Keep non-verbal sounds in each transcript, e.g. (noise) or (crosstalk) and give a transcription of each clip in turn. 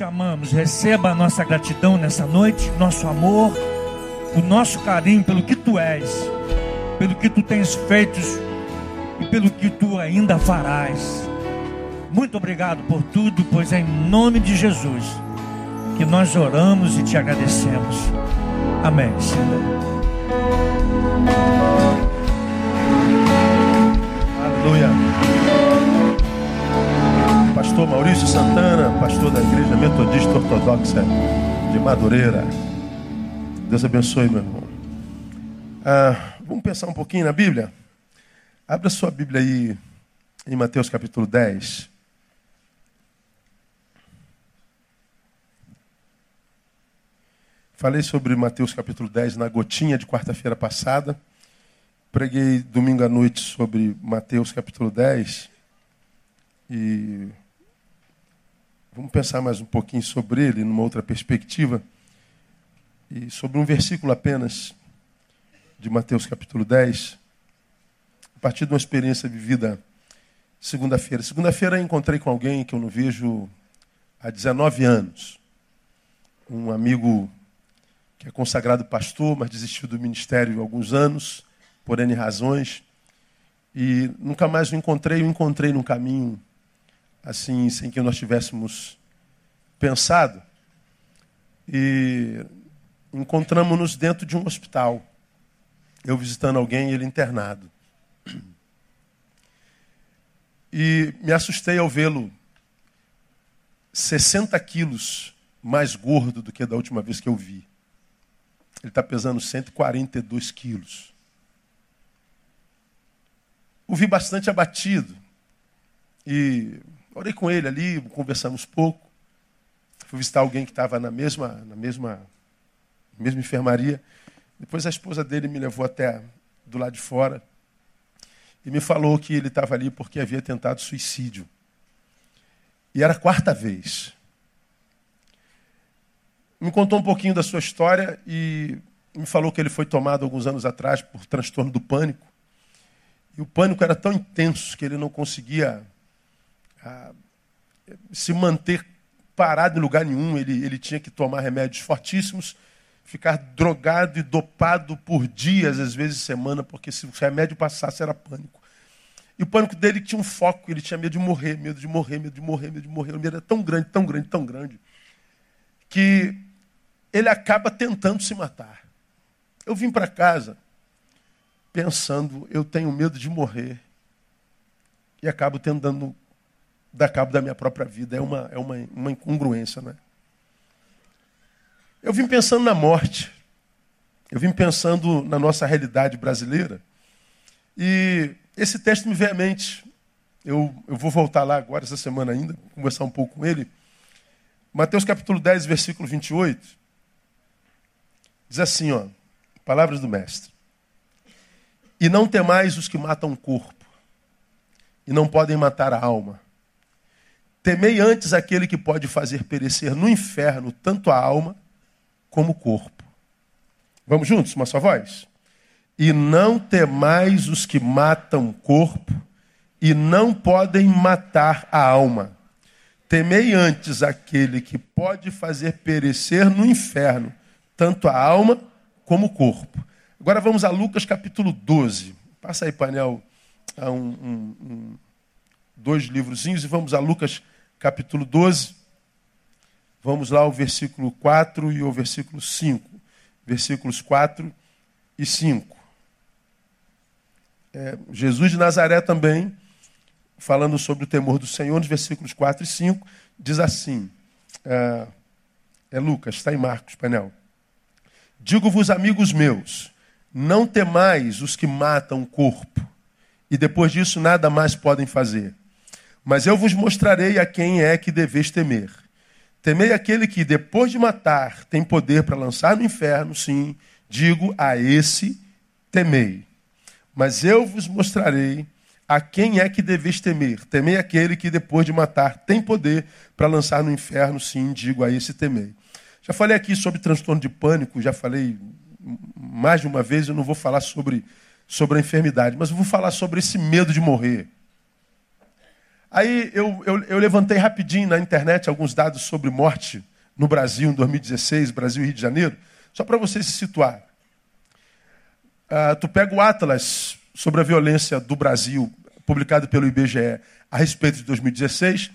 te amamos. Receba a nossa gratidão nessa noite, nosso amor, o nosso carinho pelo que tu és, pelo que tu tens feito e pelo que tu ainda farás. Muito obrigado por tudo, pois é em nome de Jesus que nós oramos e te agradecemos. Amém, Senhor. Aleluia. Pastor Maurício Santana, pastor da Igreja Metodista Ortodoxa de Madureira. Deus abençoe, meu irmão. Ah, vamos pensar um pouquinho na Bíblia? Abra sua Bíblia aí em Mateus capítulo 10. Falei sobre Mateus capítulo 10 na gotinha de quarta-feira passada. Preguei domingo à noite sobre Mateus capítulo 10. E vamos pensar mais um pouquinho sobre ele, numa outra perspectiva. E sobre um versículo apenas de Mateus capítulo 10. A partir de uma experiência vivida segunda-feira. Segunda-feira encontrei com alguém que eu não vejo há 19 anos. Um amigo que é consagrado pastor, mas desistiu do ministério há alguns anos, por N razões. E nunca mais o encontrei, o encontrei num caminho assim, sem que nós tivéssemos pensado. E encontramos-nos dentro de um hospital. Eu visitando alguém e ele internado. E me assustei ao vê-lo 60 quilos mais gordo do que da última vez que eu vi. Ele está pesando 142 quilos. O vi bastante abatido. E orei com ele ali, conversamos pouco. Fui visitar alguém que estava na mesma, na mesma, mesma enfermaria. Depois a esposa dele me levou até do lado de fora e me falou que ele estava ali porque havia tentado suicídio. E era a quarta vez me contou um pouquinho da sua história e me falou que ele foi tomado alguns anos atrás por transtorno do pânico. E o pânico era tão intenso que ele não conseguia se manter parado em lugar nenhum. Ele, ele tinha que tomar remédios fortíssimos, ficar drogado e dopado por dias, às vezes semana, porque se o remédio passasse era pânico. E o pânico dele tinha um foco, ele tinha medo de morrer, medo de morrer, medo de morrer, medo de morrer. O medo era tão grande, tão grande, tão grande, que ele acaba tentando se matar. Eu vim para casa pensando, eu tenho medo de morrer. E acabo tentando dar cabo da minha própria vida. É uma, é uma, uma incongruência, né? Eu vim pensando na morte. Eu vim pensando na nossa realidade brasileira. E esse texto me veio à mente. Eu, eu vou voltar lá agora, essa semana ainda, conversar um pouco com ele. Mateus capítulo 10, versículo 28. Diz assim, ó, palavras do mestre. E não temais os que matam o corpo, e não podem matar a alma. Temei antes aquele que pode fazer perecer no inferno tanto a alma como o corpo. Vamos juntos, uma só voz? E não temais os que matam o corpo, e não podem matar a alma. Temei antes aquele que pode fazer perecer no inferno tanto a alma como o corpo. Agora vamos a Lucas capítulo 12. Passa aí, painel, um, um, um, dois livrozinhos e vamos a Lucas capítulo 12. Vamos lá ao versículo 4 e ao versículo 5. Versículos 4 e 5. É, Jesus de Nazaré também, falando sobre o temor do Senhor, nos versículos 4 e 5, diz assim: é, é Lucas, está em Marcos, painel. Digo-vos, amigos meus, não temais os que matam o corpo, e depois disso nada mais podem fazer. Mas eu vos mostrarei a quem é que deveis temer. Temei aquele que, depois de matar, tem poder para lançar no inferno, sim, digo a esse temei. Mas eu vos mostrarei a quem é que deveis temer. Temei aquele que, depois de matar, tem poder para lançar no inferno, sim, digo a esse temei. Já falei aqui sobre transtorno de pânico, já falei mais de uma vez, eu não vou falar sobre, sobre a enfermidade, mas eu vou falar sobre esse medo de morrer. Aí eu, eu, eu, levantei rapidinho na internet alguns dados sobre morte no Brasil em 2016, Brasil e Rio de Janeiro, só para você se situar. Uh, tu pega o Atlas sobre a violência do Brasil, publicado pelo IBGE a respeito de 2016,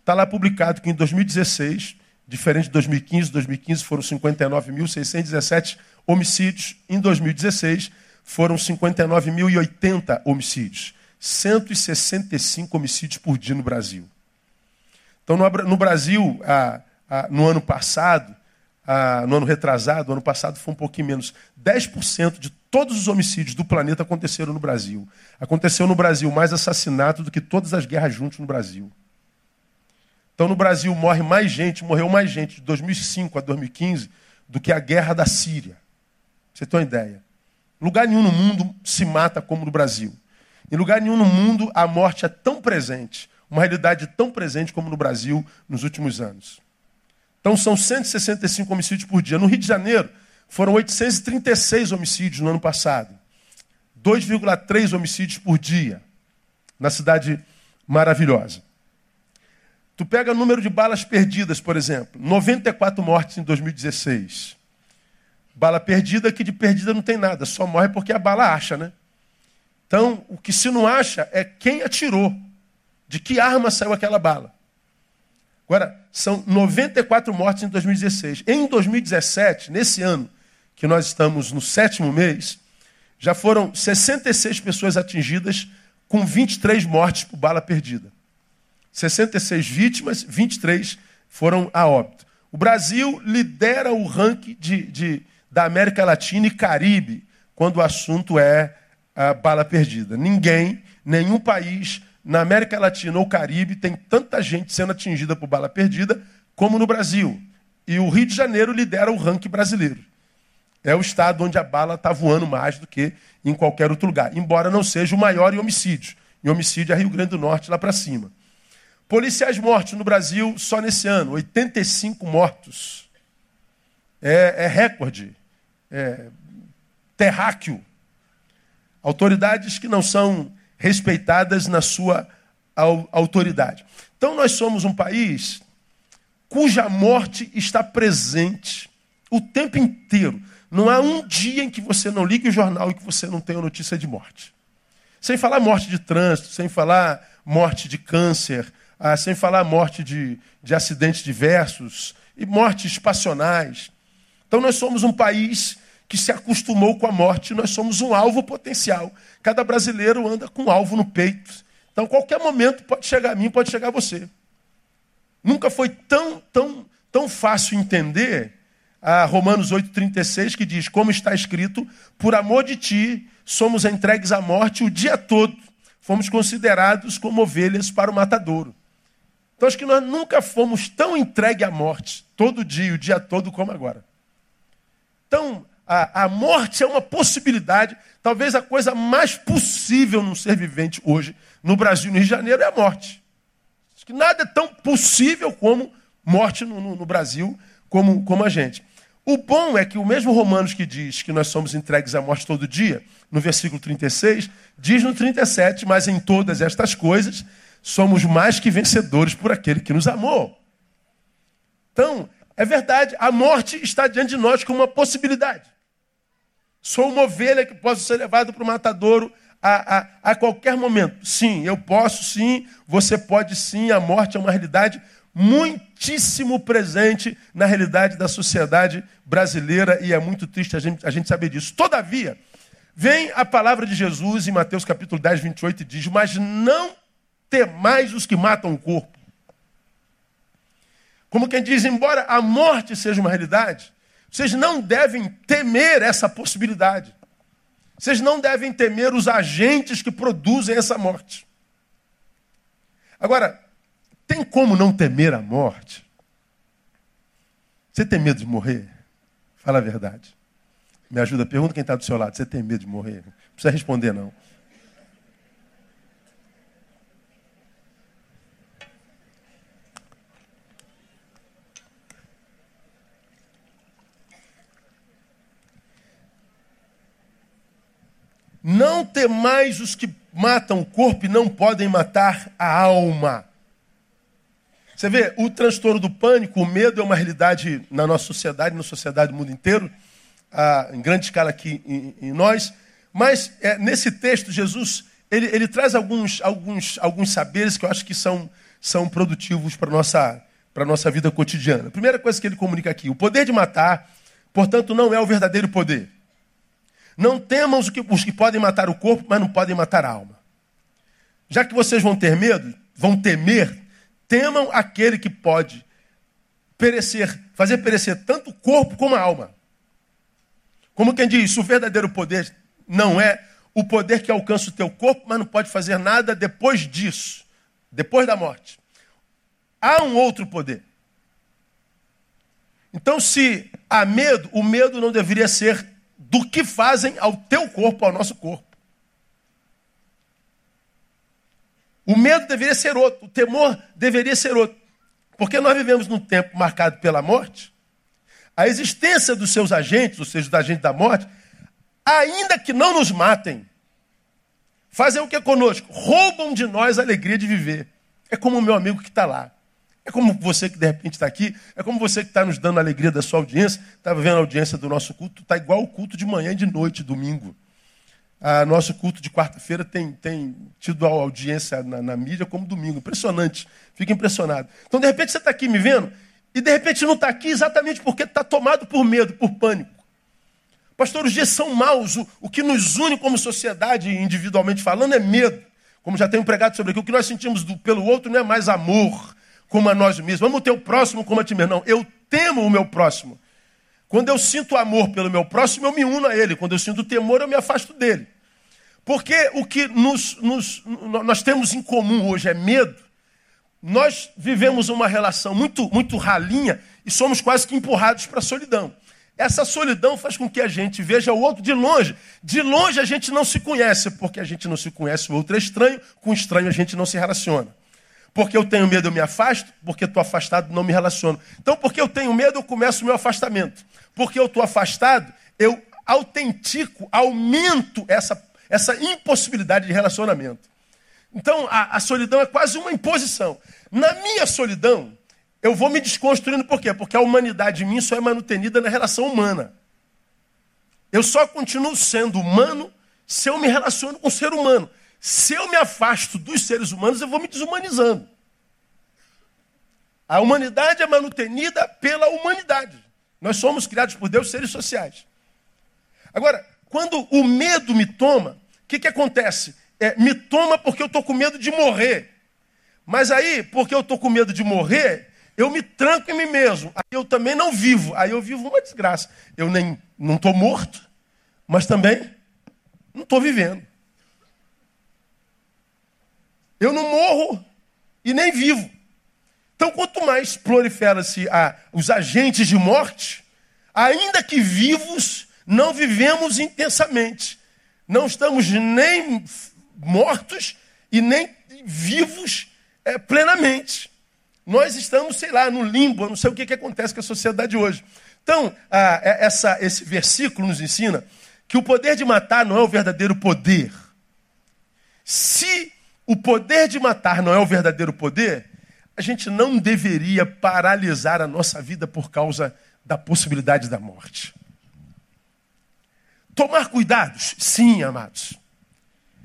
está lá publicado que em 2016, diferente de 2015, 2015 foram 59.617 homicídios, em 2016 foram 59.080 homicídios. 165 homicídios por dia no Brasil. Então, no, Brasil, no ano passado, no ano retrasado, no ano passado foi um pouquinho menos. 10% de todos os homicídios do planeta aconteceram no Brasil. Aconteceu no Brasil mais assassinato do que todas as guerras juntas no Brasil. Então, no Brasil morre mais gente, morreu mais gente de 2005 a 2015 do que a guerra da Síria. Você tem uma ideia? Lugar nenhum no mundo se mata como no Brasil. Em lugar nenhum no mundo a morte é tão presente, uma realidade tão presente como no Brasil nos últimos anos. Então são 165 homicídios por dia. No Rio de Janeiro foram 836 homicídios no ano passado. 2,3 homicídios por dia na cidade maravilhosa. Tu pega o número de balas perdidas, por exemplo, 94 mortes em 2016. Bala perdida que de perdida não tem nada, só morre porque a bala acha, né? Então, o que se não acha é quem atirou, de que arma saiu aquela bala. Agora, são 94 mortes em 2016. Em 2017, nesse ano, que nós estamos no sétimo mês, já foram 66 pessoas atingidas com 23 mortes por bala perdida. 66 vítimas, 23 foram a óbito. O Brasil lidera o ranking de, de, da América Latina e Caribe quando o assunto é a bala perdida. Ninguém, nenhum país na América Latina ou Caribe tem tanta gente sendo atingida por bala perdida como no Brasil. E o Rio de Janeiro lidera o ranking brasileiro. É o estado onde a bala está voando mais do que em qualquer outro lugar, embora não seja o maior em homicídios. Em homicídio é Rio Grande do Norte, lá para cima. Policiais mortos no Brasil só nesse ano, 85 mortos. É, é recorde. É terráqueo. Autoridades que não são respeitadas na sua autoridade. Então, nós somos um país cuja morte está presente o tempo inteiro. Não há um dia em que você não ligue o jornal e que você não tenha notícia de morte. Sem falar morte de trânsito, sem falar morte de câncer, ah, sem falar morte de, de acidentes diversos e mortes passionais. Então, nós somos um país que se acostumou com a morte, nós somos um alvo potencial. Cada brasileiro anda com um alvo no peito. Então, qualquer momento pode chegar a mim, pode chegar a você. Nunca foi tão, tão, tão fácil entender a Romanos 8,36, que diz: Como está escrito, por amor de ti somos entregues à morte o dia todo, fomos considerados como ovelhas para o matadouro. Então, acho que nós nunca fomos tão entregues à morte, todo dia, o dia todo, como agora. Então, a, a morte é uma possibilidade, talvez a coisa mais possível num ser vivente hoje, no Brasil, no Rio de Janeiro, é a morte. Acho que nada é tão possível como morte no, no, no Brasil, como, como a gente. O bom é que o mesmo Romanos que diz que nós somos entregues à morte todo dia, no versículo 36, diz no 37, mas em todas estas coisas somos mais que vencedores por aquele que nos amou. Então, é verdade, a morte está diante de nós como uma possibilidade. Sou uma ovelha que posso ser levado para o matadouro a, a, a qualquer momento. Sim, eu posso sim, você pode sim. A morte é uma realidade muitíssimo presente na realidade da sociedade brasileira e é muito triste a gente, a gente saber disso. Todavia, vem a palavra de Jesus em Mateus capítulo 10, 28 e diz: Mas não temais os que matam o corpo. Como quem diz, embora a morte seja uma realidade, vocês não devem temer essa possibilidade. Vocês não devem temer os agentes que produzem essa morte. Agora, tem como não temer a morte? Você tem medo de morrer? Fala a verdade. Me ajuda, pergunta quem está do seu lado. Você tem medo de morrer? Não precisa responder, não. Não temais os que matam o corpo e não podem matar a alma. Você vê, o transtorno do pânico, o medo é uma realidade na nossa sociedade, na sociedade do mundo inteiro, ah, em grande escala aqui em, nós. Mas é, nesse texto, Jesus ele, ele, traz alguns, alguns, alguns saberes que eu acho que são, são produtivos para a nossa, nossa vida cotidiana. A primeira coisa que ele comunica aqui: o poder de matar, portanto, não é o verdadeiro poder. Não temam os que, os que podem matar o corpo, mas não podem matar a alma. Já que vocês vão ter medo, vão temer, temam aquele que pode perecer, fazer perecer tanto o corpo como a alma. Como quem diz, o verdadeiro poder não é o poder que alcança o teu corpo, mas não pode fazer nada depois disso, depois da morte. Há um outro poder. Então, se há medo, o medo não deveria ser do que fazem ao teu corpo, ao nosso corpo. O medo deveria ser outro, o temor deveria ser outro. Porque nós vivemos num tempo marcado pela morte. A existência dos seus agentes, ou seja, dos agentes da morte, ainda que não nos matem, fazem o que conosco? Roubam de nós a alegria de viver. É como o meu amigo que está lá. É como você que de repente está aqui, é como você que está nos dando a alegria da sua audiência, estava vendo a audiência do nosso culto, está igual o culto de manhã e de noite, domingo. A nosso culto de quarta-feira tem, tem tido audiência na, na, mídia como domingo. Impressionante. Fica impressionado. Então, de repente, você está aqui me vendo, e de repente não está aqui exatamente porque está tomado por medo, por pânico. Pastor, os dias são maus. O, o que nos une como sociedade, individualmente falando, é medo. Como já tenho pregado sobre aqui, o que nós sentimos do, pelo outro não é mais amor, como a nós mesmos. Vamos ter o próximo como a ti mesmo. Não, eu temo o meu próximo. Quando eu sinto amor pelo meu próximo, eu me uno a ele. Quando eu sinto temor, eu me afasto dele. Porque o que nos, nos, nós temos em comum hoje é medo. Nós vivemos uma relação muito, muito ralinha e somos quase que empurrados para a solidão. Essa solidão faz com que a gente veja o outro de longe. De longe a gente não se conhece, porque a gente não se conhece, o outro é estranho, com estranho a gente não se relaciona. Porque eu tenho medo, eu me afasto. Porque estou afastado, não me relaciono. Então, porque eu tenho medo, eu começo o meu afastamento. Porque eu estou afastado, eu autentico, aumento essa, essa impossibilidade de relacionamento. Então, a, a solidão é quase uma imposição. Na minha solidão, eu vou me desconstruindo, por quê? Porque a humanidade em mim só é manutenida na relação humana. Eu só continuo sendo humano se eu me relaciono com o ser humano. Se eu me afasto dos seres humanos, eu vou me desumanizando. A humanidade é manutenida pela humanidade. Nós somos criados por Deus seres sociais. Agora, quando o medo me toma, o que, que acontece? É, me toma porque eu estou com medo de morrer. Mas aí, porque eu estou com medo de morrer, eu me tranco em mim mesmo. Aí eu também não vivo. Aí eu vivo uma desgraça. Eu nem não estou morto, mas também não estou vivendo. Eu não morro e nem vivo. Então, quanto mais prolifera-se os agentes de morte, ainda que vivos, não vivemos intensamente. Não estamos nem mortos e nem vivos é, plenamente. Nós estamos, sei lá, no limbo, não sei o que, que acontece com a sociedade hoje. Então, é, essa, esse versículo nos ensina que o poder de matar não é o verdadeiro poder. Se o poder de matar não é o verdadeiro poder, a gente não deveria paralisar a nossa vida por causa da possibilidade da morte. Tomar cuidados, sim, amados.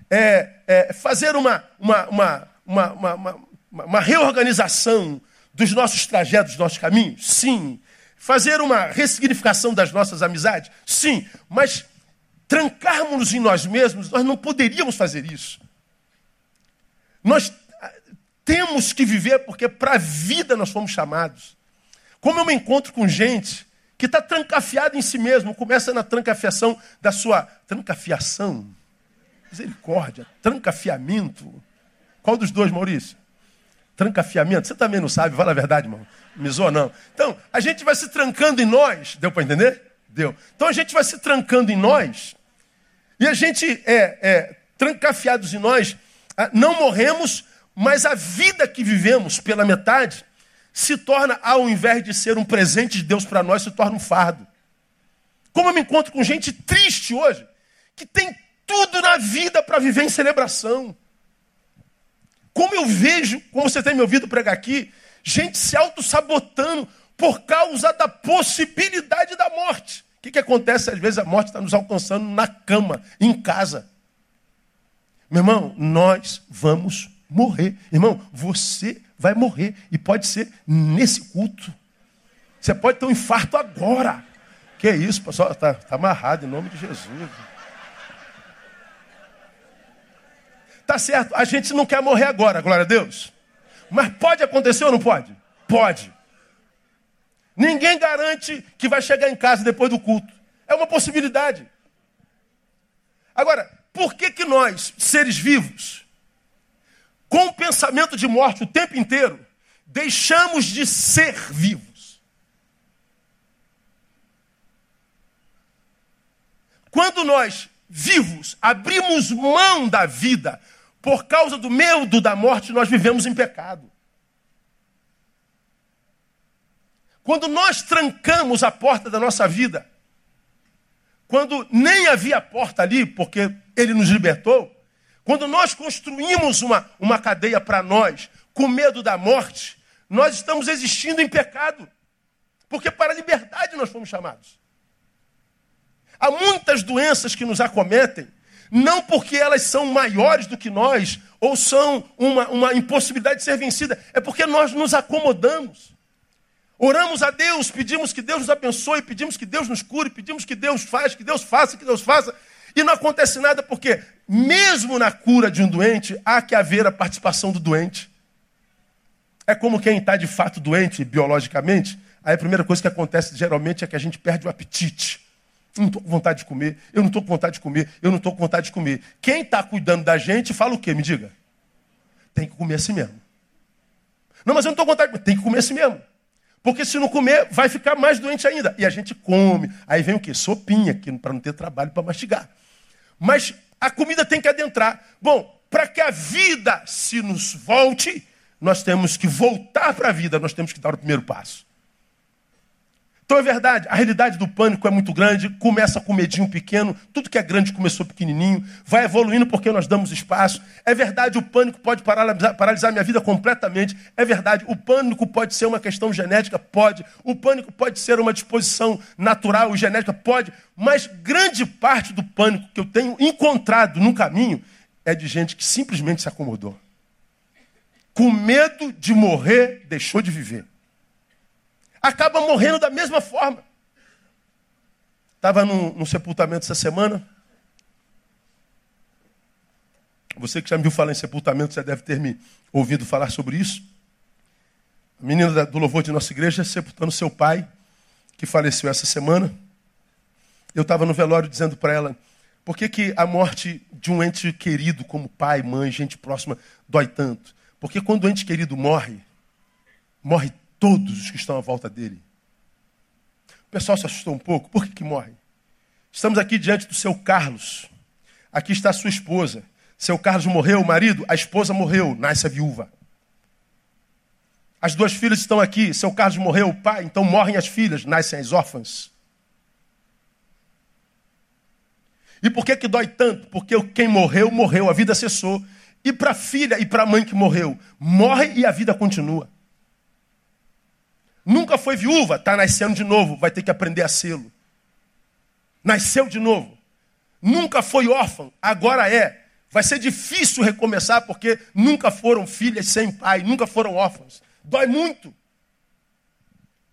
É, é fazer uma, uma, uma, uma, uma, reorganização dos nossos trajetos, dos nossos caminhos, sim. Fazer uma ressignificação das nossas amizades, sim. Mas trancarmos-nos em nós mesmos, nós não poderíamos fazer isso. Nós ah, temos que viver porque para a vida nós fomos chamados. Como eu me encontro com gente que está trancafiada em si mesmo, começa na trancafiação da sua. Trancafiação? Misericórdia, trancafiamento. Qual dos dois, Maurício? Trancafiamento? Você também não sabe, fala a verdade, irmão. Misou não. Então, a gente vai se trancando em nós. Deu para entender? Deu. Então a gente vai se trancando em nós. E a gente é, é trancafiados em nós não morremos, mas a vida que vivemos pela metade se torna, ao invés de ser um presente de Deus para nós, se torna um fardo. Como eu me encontro com gente triste hoje, que tem tudo na vida para viver em celebração. Como eu vejo, como você tem me ouvido pregar aqui, gente se auto-sabotando por causa da possibilidade da morte. O que, que acontece? Às vezes a morte está nos alcançando na cama, em casa. Meu irmão, nós vamos morrer. Irmão, você vai morrer. E pode ser nesse culto. Você pode ter um infarto agora. Que isso, pessoal? Está tá amarrado em nome de Jesus. Tá certo, a gente não quer morrer agora, glória a Deus. Mas pode acontecer ou não pode? Pode. Ninguém garante que vai chegar em casa depois do culto. É uma possibilidade. Agora, por que, que nós, seres vivos, com o pensamento de morte o tempo inteiro, deixamos de ser vivos? Quando nós, vivos, abrimos mão da vida por causa do medo da morte, nós vivemos em pecado. Quando nós trancamos a porta da nossa vida, quando nem havia porta ali, porque ele nos libertou, quando nós construímos uma, uma cadeia para nós, com medo da morte, nós estamos existindo em pecado. Porque para a liberdade nós fomos chamados. Há muitas doenças que nos acometem não porque elas são maiores do que nós, ou são uma, uma impossibilidade de ser vencida, é porque nós nos acomodamos. Oramos a Deus, pedimos que Deus nos abençoe, pedimos que Deus nos cure, pedimos que Deus faça, que Deus faça, que Deus faça. E não acontece nada porque, mesmo na cura de um doente, há que haver a participação do doente. É como quem está de fato doente biologicamente, aí a primeira coisa que acontece geralmente é que a gente perde o apetite. Eu não estou com vontade de comer, eu não estou com vontade de comer, eu não estou com vontade de comer. Quem está cuidando da gente fala o quê? Me diga. Tem que comer assim mesmo. Não, mas eu não estou com vontade de comer. Tem que comer assim mesmo. Porque se não comer, vai ficar mais doente ainda. E a gente come. Aí vem o quê? Sopinha, para não ter trabalho para mastigar. Mas a comida tem que adentrar. Bom, para que a vida se nos volte, nós temos que voltar para a vida, nós temos que dar o primeiro passo. Então é verdade, a realidade do pânico é muito grande, começa com medinho pequeno, tudo que é grande começou pequenininho, vai evoluindo porque nós damos espaço. É verdade, o pânico pode paralisar, paralisar minha vida completamente. É verdade, o pânico pode ser uma questão genética, pode. O pânico pode ser uma disposição natural e genética, pode. Mas grande parte do pânico que eu tenho encontrado no caminho é de gente que simplesmente se acomodou. Com medo de morrer, deixou de viver acaba morrendo da mesma forma. Estava num, sepultamento essa semana. Você que já me viu falar em sepultamento, já deve ter me ouvido falar sobre isso. A menina do louvor de nossa igreja sepultando seu pai, que faleceu essa semana. Eu estava no velório dizendo para ela, por que, que a morte de um ente querido, como pai, mãe, gente próxima, dói tanto? Porque quando o ente querido morre, morre todos os que estão à volta dele. O pessoal se assustou um pouco. Por que, que morre? Estamos aqui diante do seu Carlos. Aqui está a sua esposa. Seu Carlos morreu, o marido, a esposa morreu, nasce a viúva. As duas filhas estão aqui. Seu Carlos morreu, o pai, então morrem as filhas, nascem as órfãs. E por que que dói tanto? Porque quem morreu, morreu, a vida cessou. E para a filha e para a mãe que morreu, morre e a vida continua. Nunca foi viúva, está nascendo de novo, vai ter que aprender a sê-lo. Nasceu de novo. Nunca foi órfão, agora é. Vai ser difícil recomeçar porque nunca foram filhas sem pai, nunca foram órfãos. Dói muito.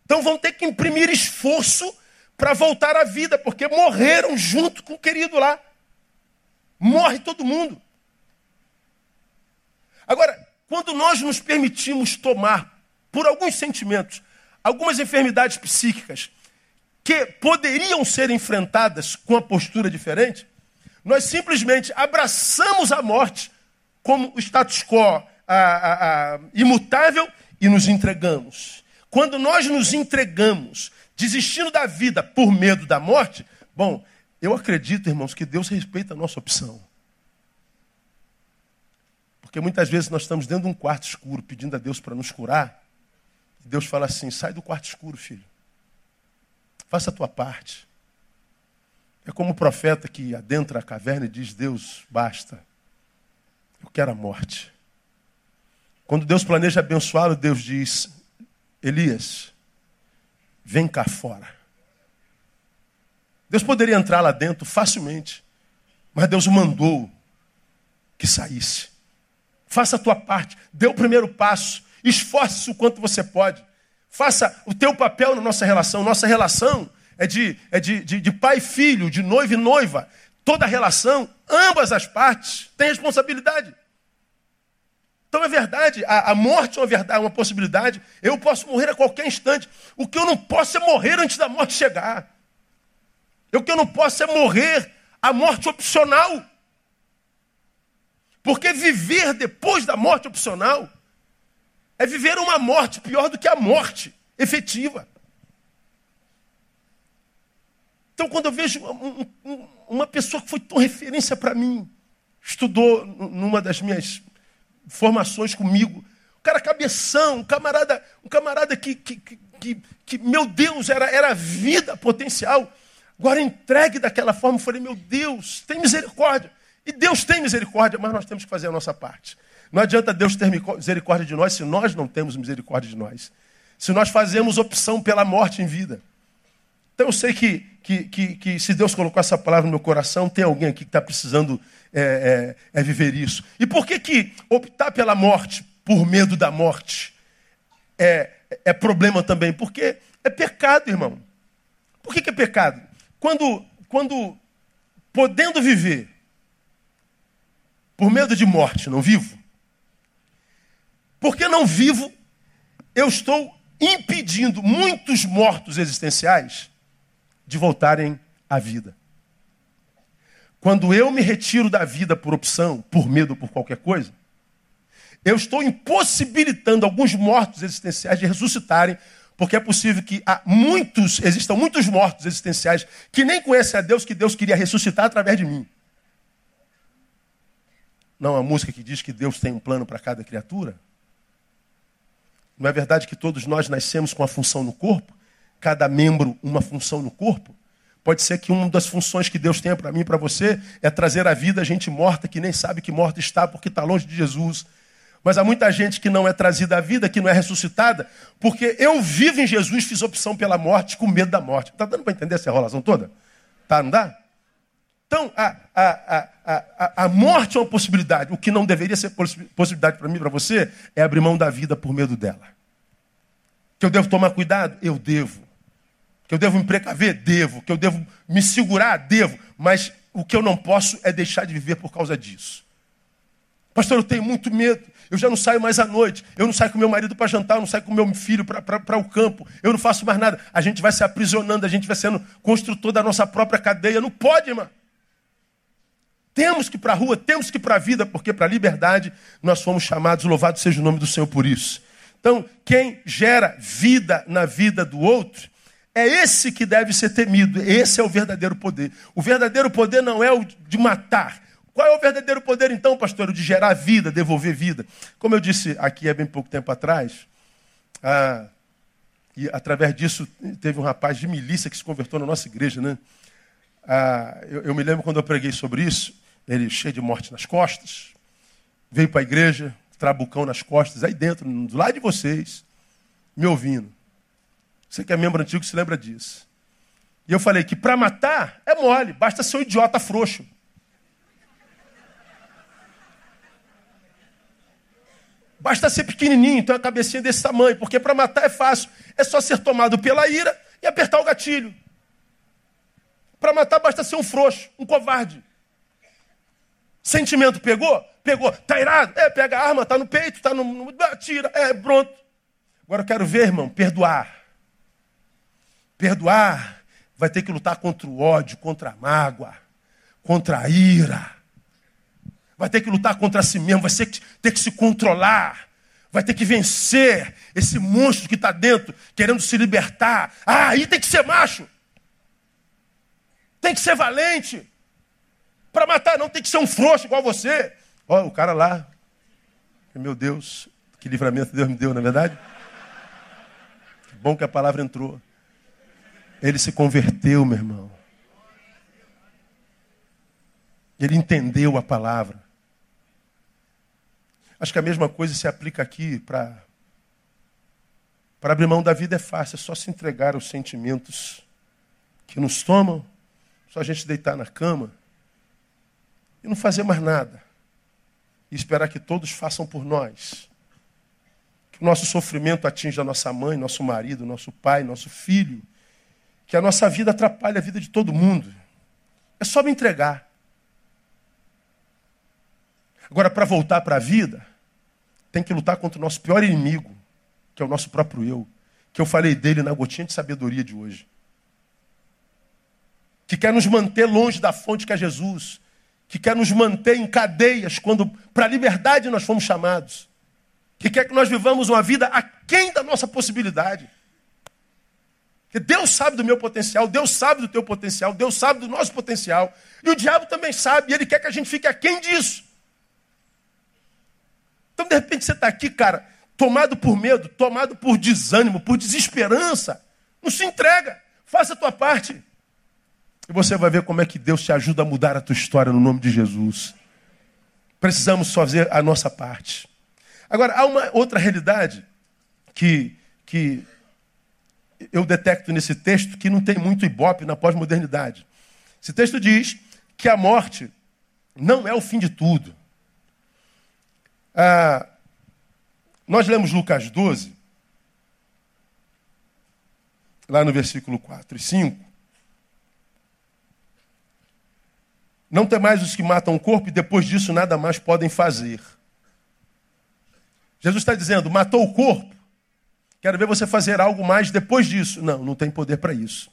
Então vão ter que imprimir esforço para voltar à vida, porque morreram junto com o querido lá. Morre todo mundo. Agora, quando nós nos permitimos tomar por alguns sentimentos algumas enfermidades psíquicas que poderiam ser enfrentadas com uma postura diferente, nós simplesmente abraçamos a morte como o status quo a, a, a, imutável e nos entregamos. Quando nós nos entregamos, desistindo da vida por medo da morte, bom, eu acredito, irmãos, que Deus respeita a nossa opção. Porque muitas vezes nós estamos dentro de um quarto escuro pedindo a Deus para nos curar, Deus fala assim: sai do quarto escuro, filho. Faça a tua parte. É como o profeta que adentra a caverna e diz: Deus, basta. Eu quero a morte. Quando Deus planeja abençoá-lo, Deus diz: Elias, vem cá fora. Deus poderia entrar lá dentro facilmente, mas Deus o mandou que saísse. Faça a tua parte, dê o primeiro passo, esforce-se o quanto você pode. Faça o teu papel na nossa relação. Nossa relação é de, é de, de, de pai e filho, de noivo e noiva. Toda relação, ambas as partes têm responsabilidade. Então é verdade, a, a, morte é uma verdade, uma possibilidade. Eu posso morrer a qualquer instante. O que eu não posso é morrer antes da morte chegar. O que eu não posso é morrer a morte opcional. Porque viver depois da morte opcional é viver uma morte pior do que a morte efetiva. Então, quando eu vejo um, um, uma pessoa que foi tão referência para mim, estudou numa das minhas formações comigo, um cara cabeção, um camarada, um camarada que, que, que, que meu Deus, era, era vida potencial. Agora entregue daquela forma, eu falei, meu Deus, tem misericórdia. E Deus tem misericórdia, mas nós temos que fazer a nossa parte. Não adianta Deus ter misericórdia de nós se nós não temos misericórdia de nós. Se nós fazemos opção pela morte em vida. Então eu sei que, que, que, que, se Deus colocou essa palavra no meu coração, tem alguém aqui que está precisando é, é, é, viver isso. E por que, que optar pela morte, por medo da morte, é, é problema também? Porque é pecado, irmão. Por que, que é pecado? Quando, quando podendo viver por medo de morte, não vivo? Porque não vivo, eu estou impedindo muitos mortos existenciais de voltarem à vida. Quando eu me retiro da vida por opção, por medo, por qualquer coisa, eu estou impossibilitando alguns mortos existenciais de ressuscitarem, porque é possível que há muitos, existam muitos mortos existenciais que nem conhecem a Deus, que Deus queria ressuscitar através de mim. Não a música que diz que Deus tem um plano para cada criatura? Não é verdade que todos nós nascemos com a função no corpo? cada membro uma função no corpo. Pode ser que uma das funções que Deus tenha para mim e para você é trazer à vida gente morta que nem sabe que morta está porque está longe de Jesus. Mas há muita gente que não é trazida à vida, que não é ressuscitada, porque eu vivo em Jesus, fiz opção pela morte com medo da morte. Está dando para entender essa enrolação toda? Tá, não dá? Então, a, a, a, a, morte é uma possibilidade. O que não deveria ser possibilidade para mim para você é abrir mão da vida por medo dela. Que eu devo tomar cuidado? Eu devo. Que eu devo me precaver? Devo. Que eu devo me segurar? Devo. Mas o que eu não posso é deixar de viver por causa disso. Pastor, eu tenho muito medo. Eu já não saio mais à noite. Eu não saio com meu marido para jantar. Eu não saio com meu filho para o campo. Eu não faço mais nada. A gente vai se aprisionando. A gente vai sendo construtor da nossa própria cadeia. Não pode, irmão. Temos que ir para a rua, temos que ir para a vida, porque para a liberdade nós fomos chamados. Louvado seja o nome do Senhor por isso. Então, quem gera vida na vida do outro é esse que deve ser temido. Esse é o verdadeiro poder. O verdadeiro poder não é o de matar. Qual é o verdadeiro poder, então, pastor? O de gerar vida, devolver vida. Como eu disse aqui há bem pouco tempo atrás, ah, e através disso teve um rapaz de milícia que se convertou na nossa igreja, né? Ah, eu, eu me lembro quando eu preguei sobre isso, ele cheio de morte nas costas, veio para a igreja, trabucão nas costas, aí dentro, do lado de vocês, me ouvindo. Você que é membro antigo se lembra disso. E eu falei que para matar é mole, basta ser um idiota frouxo. Basta ser pequenininho, então a cabecinha desse tamanho, porque para matar é fácil. É só ser tomado pela ira e apertar o gatilho. Para matar basta ser um frouxo, um covarde. Sentimento pegou? Pegou. Tá irado? É, pega a arma, tá no peito, tá no. no tira, é, pronto. Agora eu quero ver, irmão, perdoar. Perdoar vai ter que lutar contra o ódio, contra a mágoa, contra a ira. Vai ter que lutar contra si mesmo, vai ter que se controlar. Vai ter que vencer esse monstro que está dentro, querendo se libertar. Ah, aí tem que ser macho. Tem que ser valente. Para matar, não tem que ser um frouxo igual você. Olha o cara lá. Meu Deus, que livramento Deus me deu, não é verdade? Que bom que a palavra entrou. Ele se converteu, meu irmão. Ele entendeu a palavra. Acho que a mesma coisa se aplica aqui para. Para abrir mão da vida é fácil, é só se entregar aos sentimentos que nos tomam, só a gente deitar na cama e não fazer mais nada. E esperar que todos façam por nós. Que o nosso sofrimento atinja a nossa mãe, nosso marido, nosso pai, nosso filho. Que a nossa vida atrapalhe a vida de todo mundo. É só me entregar. Agora, para voltar para a vida, tem que lutar contra o nosso pior inimigo, que é o nosso próprio eu. Que eu falei dele na gotinha de sabedoria de hoje. Que quer nos manter longe da fonte que é Jesus. Que quer nos manter em cadeias quando para a liberdade nós fomos chamados. Que quer que nós vivamos uma vida aquém da nossa possibilidade. Porque Deus sabe do meu potencial, Deus sabe do teu potencial, Deus sabe do nosso potencial. E o diabo também sabe, e ele quer que a gente fique aquém disso. Então, de repente, você está aqui, cara, tomado por medo, tomado por desânimo, por desesperança. Não se entrega. Faça a tua parte. E você vai ver como é que Deus te ajuda a mudar a tua história no nome de Jesus. Precisamos fazer a nossa parte. Agora, há uma outra realidade que, que eu detecto nesse texto que não tem muito ibope na pós-modernidade. Esse texto diz que a morte não é o fim de tudo. Ah, nós lemos Lucas 12, lá no versículo 4 e 5. Não tem mais os que matam o corpo e depois disso nada mais podem fazer. Jesus está dizendo: matou o corpo, quero ver você fazer algo mais depois disso. Não, não tem poder para isso.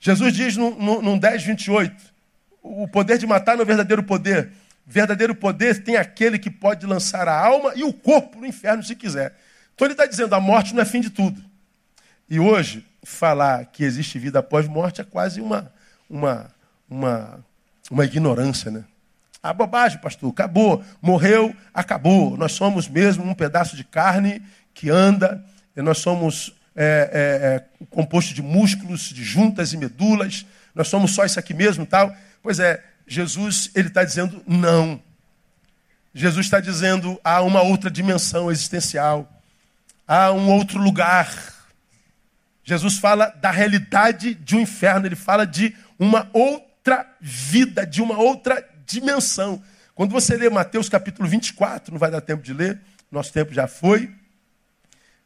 Jesus diz no, no, no 10, 28, o poder de matar não é verdadeiro poder. Verdadeiro poder tem aquele que pode lançar a alma e o corpo no inferno se quiser. Então ele está dizendo: a morte não é fim de tudo. E hoje, falar que existe vida após morte é quase uma, uma, uma, uma ignorância, né? A bobagem, pastor, acabou, morreu, acabou. Nós somos mesmo um pedaço de carne que anda, nós somos é, é, é, composto de músculos, de juntas e medulas, nós somos só isso aqui mesmo tal. Pois é, Jesus ele está dizendo não. Jesus está dizendo há uma outra dimensão existencial, há um outro lugar. Jesus fala da realidade de um inferno, ele fala de uma outra vida, de uma outra dimensão. Quando você lê Mateus capítulo 24, não vai dar tempo de ler, nosso tempo já foi.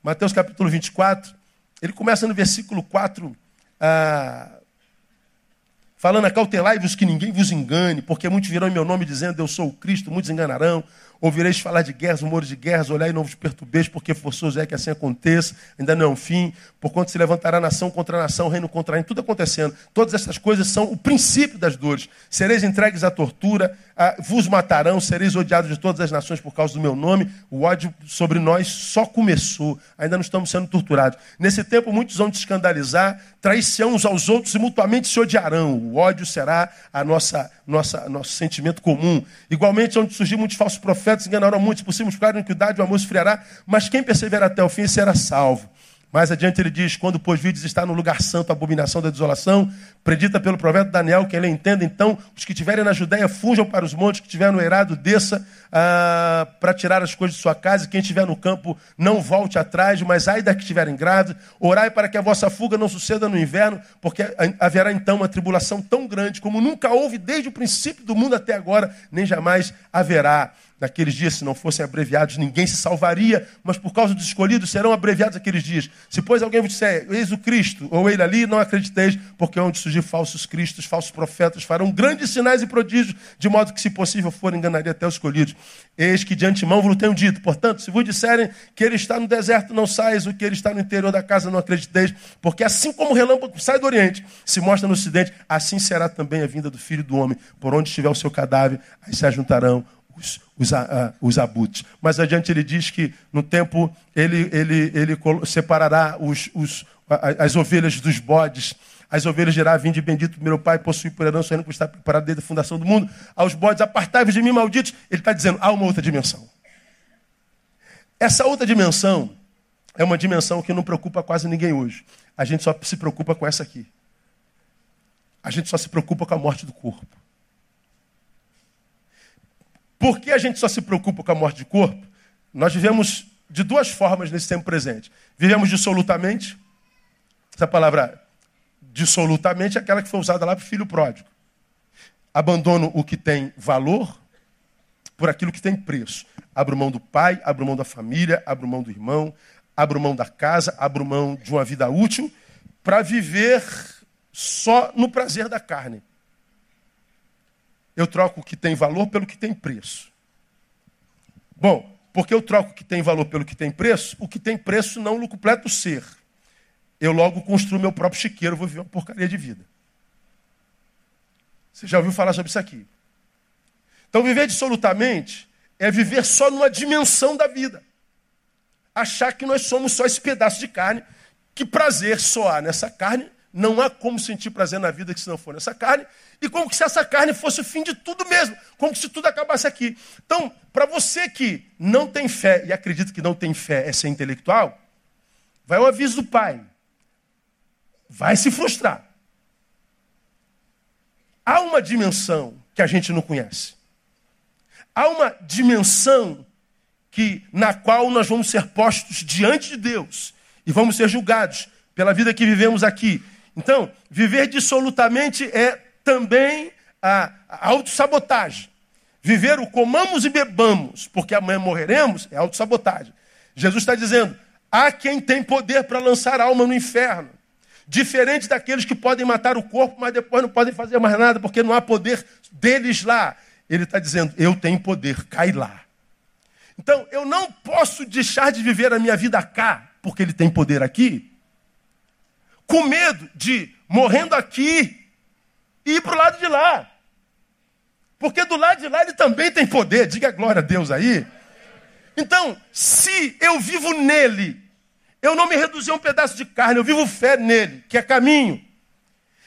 Mateus capítulo 24, ele começa no versículo 4. Ah, falando, acautelai-vos que ninguém vos engane, porque muitos virão em meu nome dizendo, eu sou o Cristo, muitos enganarão. Ouvireis falar de guerras, rumores de guerras, olhai e não perturbeis, porque forçoso é que assim aconteça, ainda não é um fim, porquanto se levantará nação contra nação, reino contra reino, tudo acontecendo. Todas essas coisas são o princípio das dores. Sereis entregues à tortura, a, vos matarão, sereis odiados de todas as nações por causa do meu nome. O ódio sobre nós só começou, ainda não estamos sendo torturados. Nesse tempo, muitos vão te escandalizar, trair-se uns aos outros e mutuamente se odiarão. O ódio será a nossa, nossa, nosso sentimento comum. Igualmente, onde surgir muitos falsos profetas, enganaram muitos, se possível, a iniquidade, o amor esfriará, mas quem perseverar até o fim será salvo. Mais adiante ele diz: Quando, pois, vides está no lugar santo a abominação da desolação, predita pelo profeta Daniel, que ele entenda, então, os que estiverem na Judéia fujam para os montes, que estiver no eirado desça ah, para tirar as coisas de sua casa, e quem estiver no campo não volte atrás, mas ai da que estiverem grávidos, orai para que a vossa fuga não suceda no inverno, porque haverá então uma tribulação tão grande como nunca houve desde o princípio do mundo até agora, nem jamais haverá. Naqueles dias, se não fossem abreviados, ninguém se salvaria, mas por causa dos escolhidos serão abreviados aqueles dias. Se, pois, alguém vos disser, eis o Cristo, ou ele ali, não acrediteis, porque onde surgir falsos cristos, falsos profetas, farão grandes sinais e prodígios, de modo que, se possível for, enganaria até os escolhidos. Eis que de antemão vos tenho dito. Portanto, se vos disserem que ele está no deserto, não saias, o que ele está no interior da casa, não acrediteis, porque assim como o relâmpago sai do oriente, se mostra no ocidente, assim será também a vinda do Filho do Homem. Por onde estiver o seu cadáver, aí se ajuntarão os, os, os abutres. Mais adiante ele diz que no tempo ele, ele, ele separará os, os, as ovelhas dos bodes. As ovelhas dirá, vinde bendito meu pai, possui por herança o que está preparado desde a fundação do mundo. Aos bodes, apartai-vos de mim, malditos. Ele está dizendo, há uma outra dimensão. Essa outra dimensão é uma dimensão que não preocupa quase ninguém hoje. A gente só se preocupa com essa aqui. A gente só se preocupa com a morte do corpo. Por que a gente só se preocupa com a morte de corpo? Nós vivemos de duas formas nesse tempo presente. Vivemos dissolutamente. Essa palavra dissolutamente é aquela que foi usada lá para o filho pródigo. Abandono o que tem valor por aquilo que tem preço. Abro mão do pai, abro mão da família, abro mão do irmão, abro mão da casa, abro mão de uma vida útil para viver só no prazer da carne. Eu troco o que tem valor pelo que tem preço. Bom, porque eu troco o que tem valor pelo que tem preço, o que tem preço não completa o ser. Eu logo construo meu próprio chiqueiro, vou viver uma porcaria de vida. Você já ouviu falar sobre isso aqui? Então, viver dissolutamente é viver só numa dimensão da vida. Achar que nós somos só esse pedaço de carne, que prazer há nessa carne, não há como sentir prazer na vida que se não for nessa carne, e como se essa carne fosse o fim de tudo mesmo, como se tudo acabasse aqui. Então, para você que não tem fé e acredita que não tem fé é ser intelectual, vai o aviso do pai. Vai se frustrar. Há uma dimensão que a gente não conhece. Há uma dimensão que na qual nós vamos ser postos diante de Deus e vamos ser julgados pela vida que vivemos aqui. Então, viver dissolutamente é também a, a autossabotagem. Viver o comamos e bebamos, porque amanhã morreremos, é autossabotagem. Jesus está dizendo: há quem tem poder para lançar a alma no inferno. Diferente daqueles que podem matar o corpo, mas depois não podem fazer mais nada, porque não há poder deles lá. Ele está dizendo: eu tenho poder, cai lá. Então, eu não posso deixar de viver a minha vida cá, porque ele tem poder aqui, com medo de, morrendo aqui, ir para o lado de lá. Porque do lado de lá ele também tem poder, diga glória a Deus aí. Então, se eu vivo nele, eu não me reduzi a um pedaço de carne, eu vivo fé nele, que é caminho.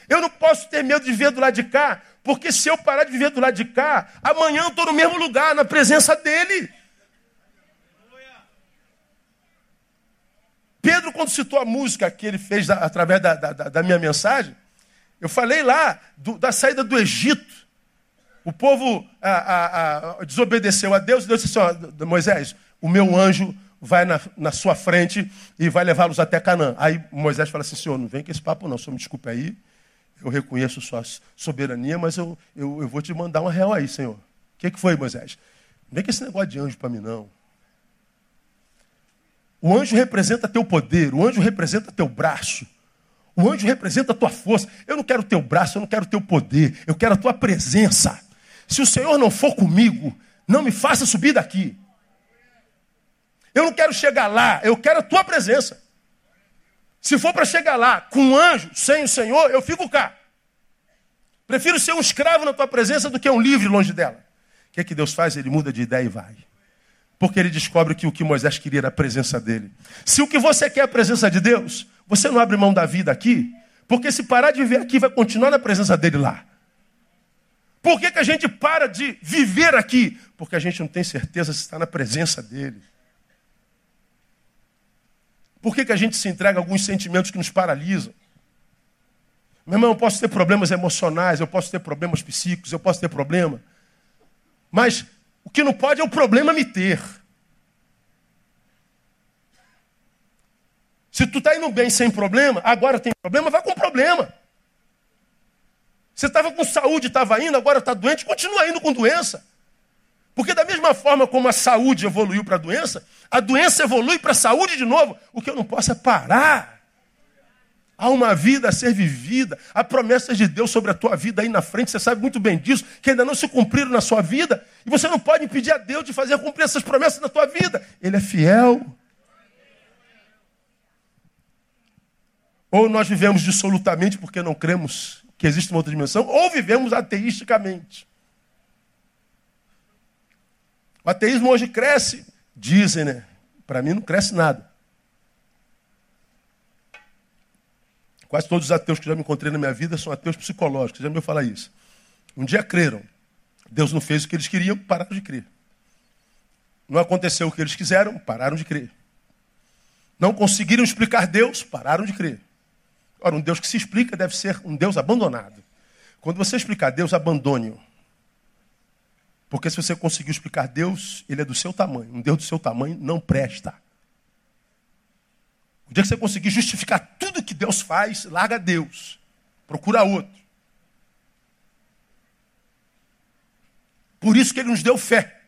Eu não posso ter medo de viver do lado de cá, porque se eu parar de viver do lado de cá, amanhã eu estou no mesmo lugar, na presença dele. Quando citou a música que ele fez através da, da, da minha mensagem, eu falei lá do, da saída do Egito. O povo a, a, a, desobedeceu a Deus e Deus disse assim, Moisés, o meu anjo vai na, na sua frente e vai levá-los até Canaã. Aí Moisés fala assim, Senhor, não vem com esse papo não, Senhor, me desculpe aí, eu reconheço sua soberania, mas eu, eu, eu vou te mandar uma real aí, Senhor. O que, que foi, Moisés? Não vem com esse negócio de anjo para mim, não. O anjo representa teu poder, o anjo representa teu braço. O anjo representa a tua força. Eu não quero teu braço, eu não quero teu poder, eu quero a tua presença. Se o Senhor não for comigo, não me faça subir daqui. Eu não quero chegar lá, eu quero a tua presença. Se for para chegar lá com um anjo, sem o Senhor, eu fico cá. Prefiro ser um escravo na tua presença do que um livre longe dela. O que é que Deus faz? Ele muda de ideia e vai. Porque ele descobre que o que Moisés queria era a presença dele. Se o que você quer é a presença de Deus, você não abre mão da vida aqui, porque se parar de viver aqui, vai continuar na presença dele lá. Por que, que a gente para de viver aqui? Porque a gente não tem certeza se está na presença dele. Por que, que a gente se entrega a alguns sentimentos que nos paralisam? Meu irmão, eu posso ter problemas emocionais, eu posso ter problemas psíquicos, eu posso ter problema. Mas o que não pode é o problema me ter. Se tu está indo bem sem problema, agora tem problema, vai com problema. Você estava com saúde, estava indo, agora está doente, continua indo com doença. Porque da mesma forma como a saúde evoluiu para a doença, a doença evolui para a saúde de novo. O que eu não posso é parar. Há uma vida a ser vivida, há promessas de Deus sobre a tua vida aí na frente, você sabe muito bem disso, que ainda não se cumpriram na sua vida, e você não pode impedir a Deus de fazer cumprir essas promessas na tua vida. Ele é fiel. Ou nós vivemos dissolutamente porque não cremos que existe uma outra dimensão, ou vivemos ateisticamente. O ateísmo hoje cresce, dizem, né? Para mim não cresce nada. Quase todos os ateus que já me encontrei na minha vida são ateus psicológicos, já me falar isso. Um dia creram. Deus não fez o que eles queriam, pararam de crer. Não aconteceu o que eles quiseram, pararam de crer. Não conseguiram explicar Deus, pararam de crer. Ora, um Deus que se explica deve ser um Deus abandonado. Quando você explicar Deus, abandone-o. Porque se você conseguir explicar Deus, ele é do seu tamanho. Um Deus do seu tamanho não presta. O dia que você conseguir justificar que Deus faz, larga Deus. Procura outro. Por isso que ele nos deu fé.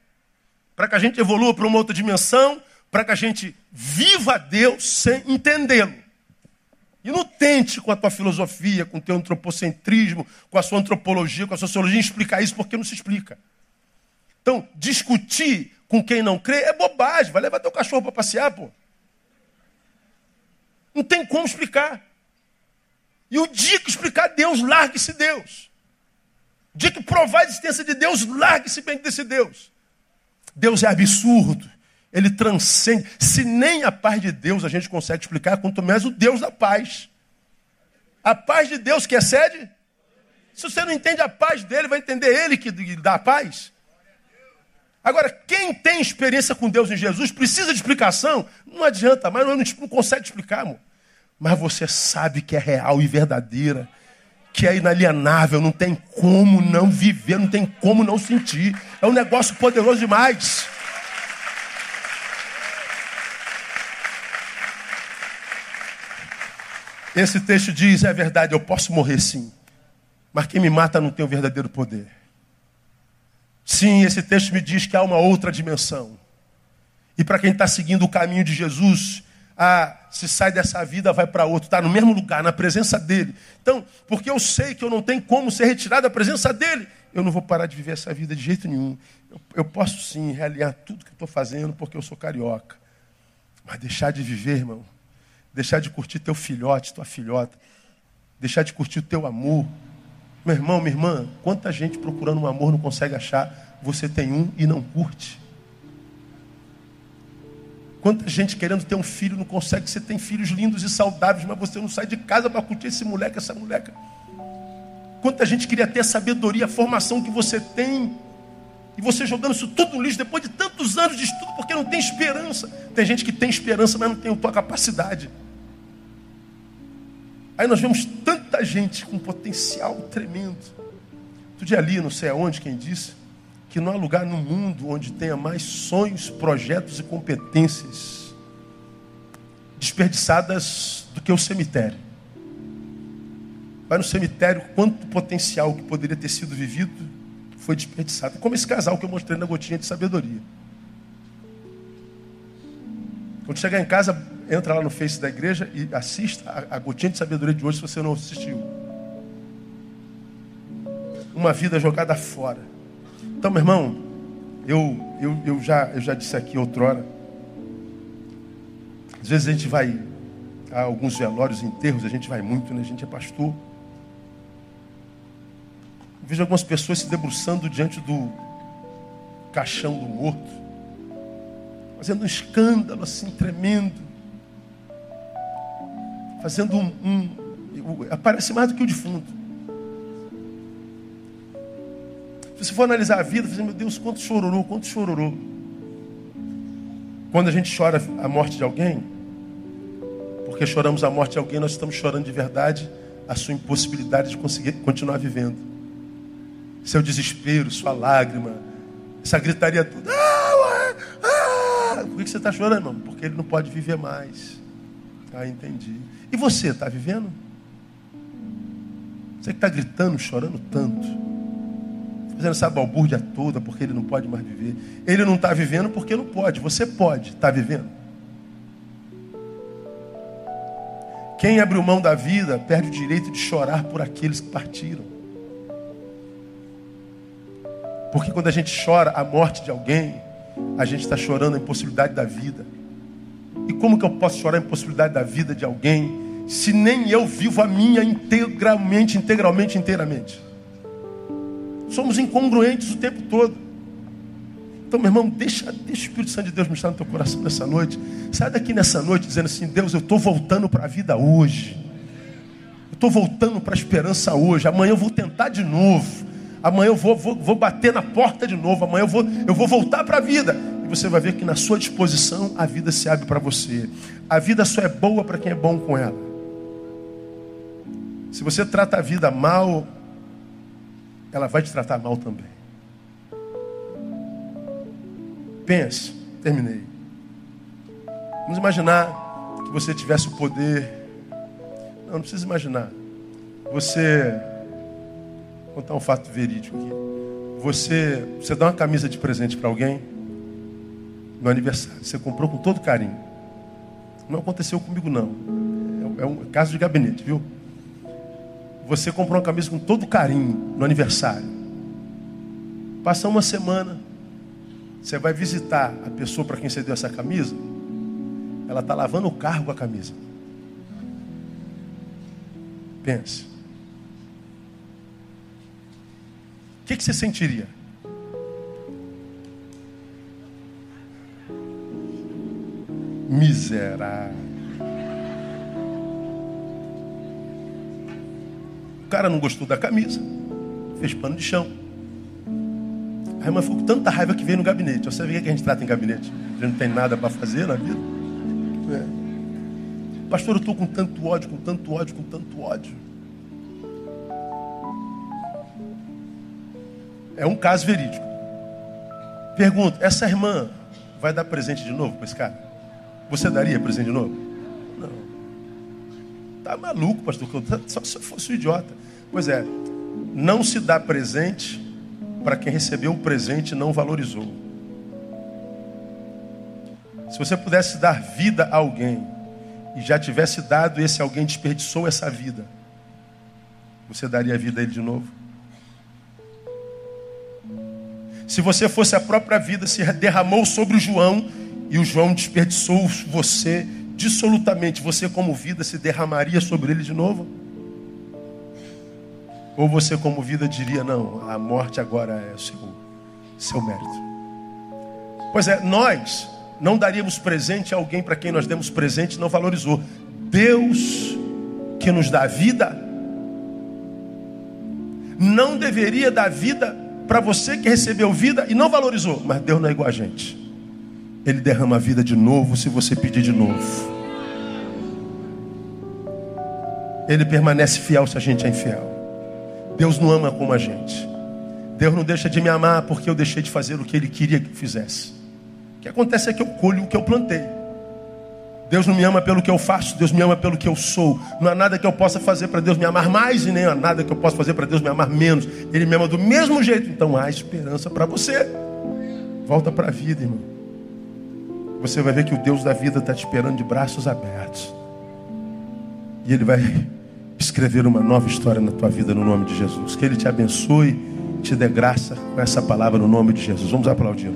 Para que a gente evolua para uma outra dimensão, para que a gente viva Deus sem entendê-lo. E não tente com a tua filosofia, com o teu antropocentrismo, com a sua antropologia, com a sociologia, explicar isso, porque não se explica. Então, discutir com quem não crê é bobagem. Vai levar teu cachorro para passear, pô. Não tem como explicar. E o dia que explicar Deus, largue-se Deus. O dia que provar a existência de Deus, largue-se bem desse Deus. Deus é absurdo. Ele transcende. Se nem a paz de Deus a gente consegue explicar, quanto mais o Deus da paz. A paz de Deus que excede? Se você não entende a paz dele, vai entender ele que dá a paz? Agora, quem tem experiência com Deus em Jesus precisa de explicação? Não adianta, mas não, consegue explicar, amor. Mas você sabe que é real e verdadeira, que é inalienável, não tem como não viver, não tem como não sentir. É um negócio poderoso demais. Esse texto diz: é verdade, eu posso morrer sim, mas quem me mata não tem o verdadeiro poder. Sim, esse texto me diz que há uma outra dimensão. E para quem está seguindo o caminho de Jesus, ah, se sai dessa vida, vai para outro, está no mesmo lugar, na presença dele. Então, porque eu sei que eu não tenho como ser retirado da presença dele, eu não vou parar de viver essa vida de jeito nenhum. Eu, eu posso sim realinhar tudo que estou fazendo, porque eu sou carioca. Mas deixar de viver, irmão, deixar de curtir teu filhote, tua filhota, deixar de curtir o teu amor. Meu irmão, minha irmã, quanta gente procurando um amor não consegue achar, você tem um e não curte. Quanta gente querendo ter um filho não consegue, você tem filhos lindos e saudáveis, mas você não sai de casa para curtir esse moleque, essa moleca. Quanta gente queria ter a sabedoria, a formação que você tem, e você jogando isso tudo no lixo depois de tantos anos de estudo, porque não tem esperança. Tem gente que tem esperança, mas não tem a tua capacidade. Aí nós vemos tanta gente com potencial tremendo. Tu dia ali, não sei aonde, quem disse, que não há lugar no mundo onde tenha mais sonhos, projetos e competências desperdiçadas do que o cemitério. Vai no cemitério, quanto potencial que poderia ter sido vivido foi desperdiçado. Como esse casal que eu mostrei na gotinha de sabedoria. Quando chegar em casa, entra lá no Face da igreja e assista a, gotinha de sabedoria de hoje se você não assistiu. Uma vida jogada fora. Então, meu irmão, eu, eu, eu, já, eu já disse aqui outrora. Às vezes a gente vai a alguns velórios, enterros, a gente vai muito, né? A gente é pastor. Eu vejo algumas pessoas se debruçando diante do caixão do morto, fazendo um escândalo assim tremendo fazendo um, um, aparece mais do que o defunto. Se você for analisar a vida, você meu Deus, quanto chororou, quanto chororou. Quando a gente chora a morte de alguém, porque choramos a morte de alguém, nós estamos chorando de verdade a sua impossibilidade de conseguir continuar vivendo. Seu desespero, sua lágrima, essa gritaria toda. Ah, ah. Por que você está chorando, irmão? Porque ele não pode viver mais. Ah, entendi. E você, está vivendo? Você que está gritando, chorando tanto, fazendo essa balbúrdia toda porque ele não pode mais viver. Ele não está vivendo porque não pode. Você pode, está vivendo? Quem abriu mão da vida perde o direito de chorar por aqueles que partiram. Porque quando a gente chora a morte de alguém, a gente está chorando a impossibilidade da vida. E como que eu posso chorar a impossibilidade da vida de alguém se nem eu vivo a minha integralmente, integralmente, inteiramente? Somos incongruentes o tempo todo. Então, meu irmão, deixa, deixa o Espírito Santo de Deus mostrar no teu coração nessa noite. Sai daqui nessa noite dizendo assim: Deus, eu estou voltando para a vida hoje. Eu estou voltando para a esperança hoje. Amanhã eu vou tentar de novo. Amanhã eu vou, vou, vou bater na porta de novo. Amanhã eu vou, eu vou voltar para a vida e você vai ver que na sua disposição a vida se abre para você. A vida só é boa para quem é bom com ela. Se você trata a vida mal, ela vai te tratar mal também. Pense, terminei. Vamos imaginar que você tivesse o poder. Não, não precisa imaginar. Você. Vou contar um fato verídico aqui. Você, você dá uma camisa de presente para alguém no aniversário. Você comprou com todo carinho. Não aconteceu comigo, não. É um caso de gabinete, viu? Você comprou uma camisa com todo carinho no aniversário. Passa uma semana, você vai visitar a pessoa para quem você deu essa camisa, ela está lavando o carro com a camisa. Pense. O que, que você sentiria? Miserável. Cara não gostou da camisa, fez pano de chão. A irmã ficou com tanta raiva que veio no gabinete. Você vê o que a gente trata em gabinete? A gente não tem nada para fazer na vida. É. Pastor, eu estou com tanto ódio, com tanto ódio, com tanto ódio. É um caso verídico. Pergunto, essa irmã vai dar presente de novo para esse cara? Você daria presente de novo? Tá maluco, pastor? Só se eu fosse um idiota. Pois é, não se dá presente para quem recebeu o presente e não valorizou. Se você pudesse dar vida a alguém e já tivesse dado esse alguém desperdiçou essa vida, você daria a vida a ele de novo? Se você fosse a própria vida, se derramou sobre o João e o João desperdiçou você, dissolutamente, você como vida se derramaria sobre ele de novo? Ou você como vida diria, não, a morte agora é seu, seu mérito. Pois é, nós não daríamos presente a alguém para quem nós demos presente e não valorizou. Deus que nos dá vida, não deveria dar vida para você que recebeu vida e não valorizou. Mas Deus não é igual a gente. Ele derrama a vida de novo se você pedir de novo. Ele permanece fiel se a gente é infiel. Deus não ama como a gente. Deus não deixa de me amar porque eu deixei de fazer o que Ele queria que eu fizesse. O que acontece é que eu colho o que eu plantei. Deus não me ama pelo que eu faço, Deus me ama pelo que eu sou. Não há nada que eu possa fazer para Deus me amar mais e nem há nada que eu possa fazer para Deus me amar menos. Ele me ama do mesmo jeito. Então há esperança para você. Volta para a vida, irmão você vai ver que o Deus da vida está te esperando de braços abertos. E Ele vai (laughs) escrever uma nova história na tua vida no nome de Jesus. Que Ele te abençoe, te dê graça com essa palavra no nome de Jesus. Vamos aplaudir.